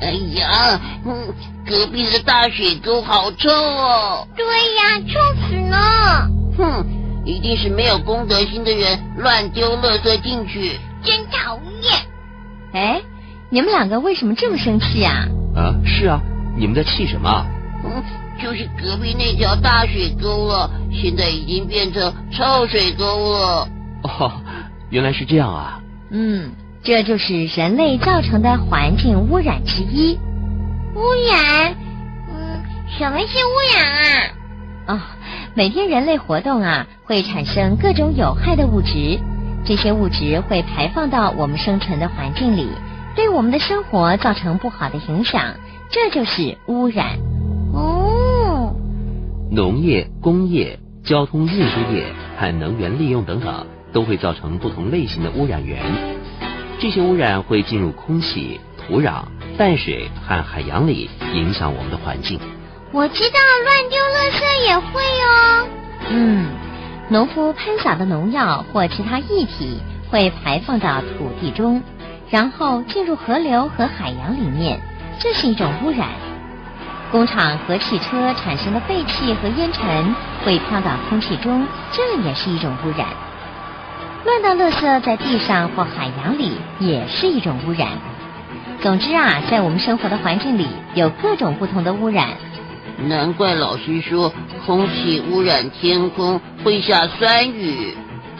哎呀，嗯，隔壁的大水沟好臭哦！对呀，臭死了！哼，一定是没有公德心的人乱丢垃圾进去，真讨厌！哎，你们两个为什么这么生气啊？啊，是啊，你们在气什么？嗯，就是隔壁那条大水沟了，现在已经变成臭水沟了。哦，原来是这样啊！嗯。这就是人类造成的环境污染之一。污染？嗯，什么是污染啊？哦，每天人类活动啊，会产生各种有害的物质，这些物质会排放到我们生存的环境里，对我们的生活造成不好的影响，这就是污染。哦，农业、工业、交通运输业和能源利用等等，都会造成不同类型的污染源。这些污染会进入空气、土壤、淡水和海洋里，影响我们的环境。我知道乱丢垃圾也会哦。嗯，农夫喷洒的农药或其他液体会排放到土地中，然后进入河流和海洋里面，这是一种污染。工厂和汽车产生的废气和烟尘会飘到空气中，这也是一种污染。乱倒垃圾在地上或海洋里也是一种污染。总之啊，在我们生活的环境里有各种不同的污染。难怪老师说空气污染天空会下酸雨。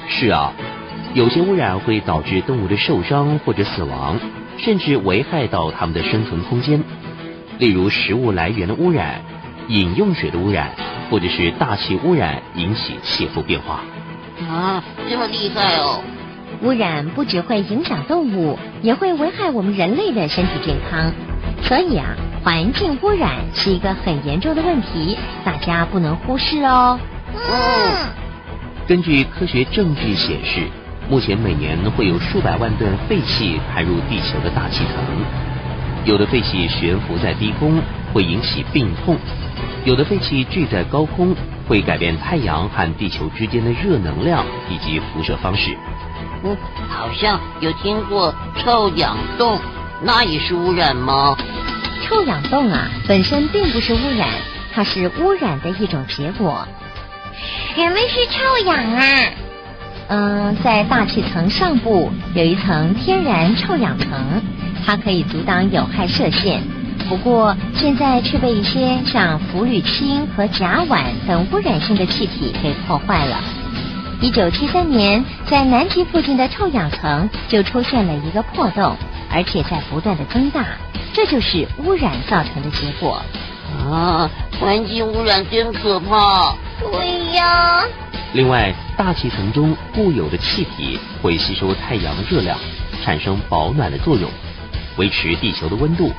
是啊，有些污染会导致动物的受伤或者死亡，甚至危害到它们的生存空间。例如食物来源的污染、饮用水的污染，或者是大气污染引起气候变化。啊，这么厉害哦！污染不只会影响动物，也会危害我们人类的身体健康。所以啊，环境污染是一个很严重的问题，大家不能忽视哦。嗯。根据科学证据显示，目前每年会有数百万吨废气排入地球的大气层。有的废气悬浮在低空，会引起病痛；有的废气聚在高空。会改变太阳和地球之间的热能量以及辐射方式。嗯，好像有听过臭氧洞，那也是污染吗？臭氧洞啊，本身并不是污染，它是污染的一种结果。什么是臭氧啊？嗯，在大气层上部有一层天然臭氧层，它可以阻挡有害射线。不过，现在却被一些像氟氯氢和甲烷等污染性的气体给破坏了。一九七三年，在南极附近的臭氧层就出现了一个破洞，而且在不断的增大，这就是污染造成的结果。啊，环境污染真可怕！对呀。另外，大气层中固有的气体会吸收太阳的热量，产生保暖的作用，维持地球的温度。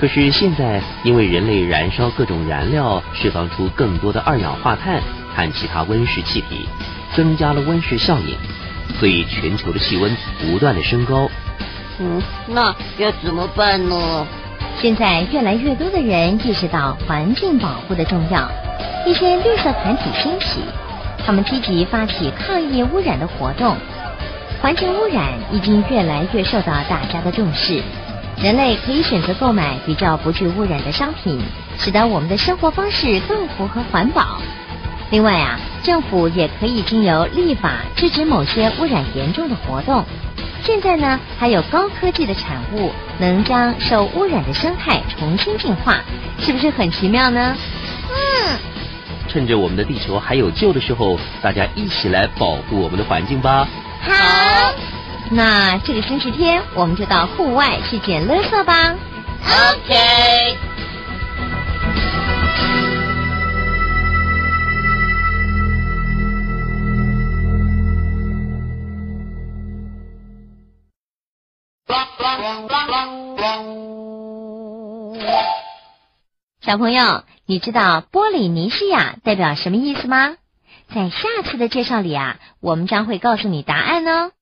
可是现在，因为人类燃烧各种燃料，释放出更多的二氧化碳和其他温室气体，增加了温室效应，所以全球的气温不断的升高。嗯，那要怎么办呢？现在越来越多的人意识到环境保护的重要，一些绿色团体兴起，他们积极发起抗议污染的活动，环境污染已经越来越受到大家的重视。人类可以选择购买比较不具污染的商品，使得我们的生活方式更符合环保。另外啊，政府也可以经由立法制止某些污染严重的活动。现在呢，还有高科技的产物能将受污染的生态重新净化，是不是很奇妙呢？嗯。趁着我们的地球还有救的时候，大家一起来保护我们的环境吧。好。那这个星期天，我们就到户外去捡垃圾吧。OK。小朋友，你知道波里尼西亚代表什么意思吗？在下次的介绍里啊，我们将会告诉你答案哦。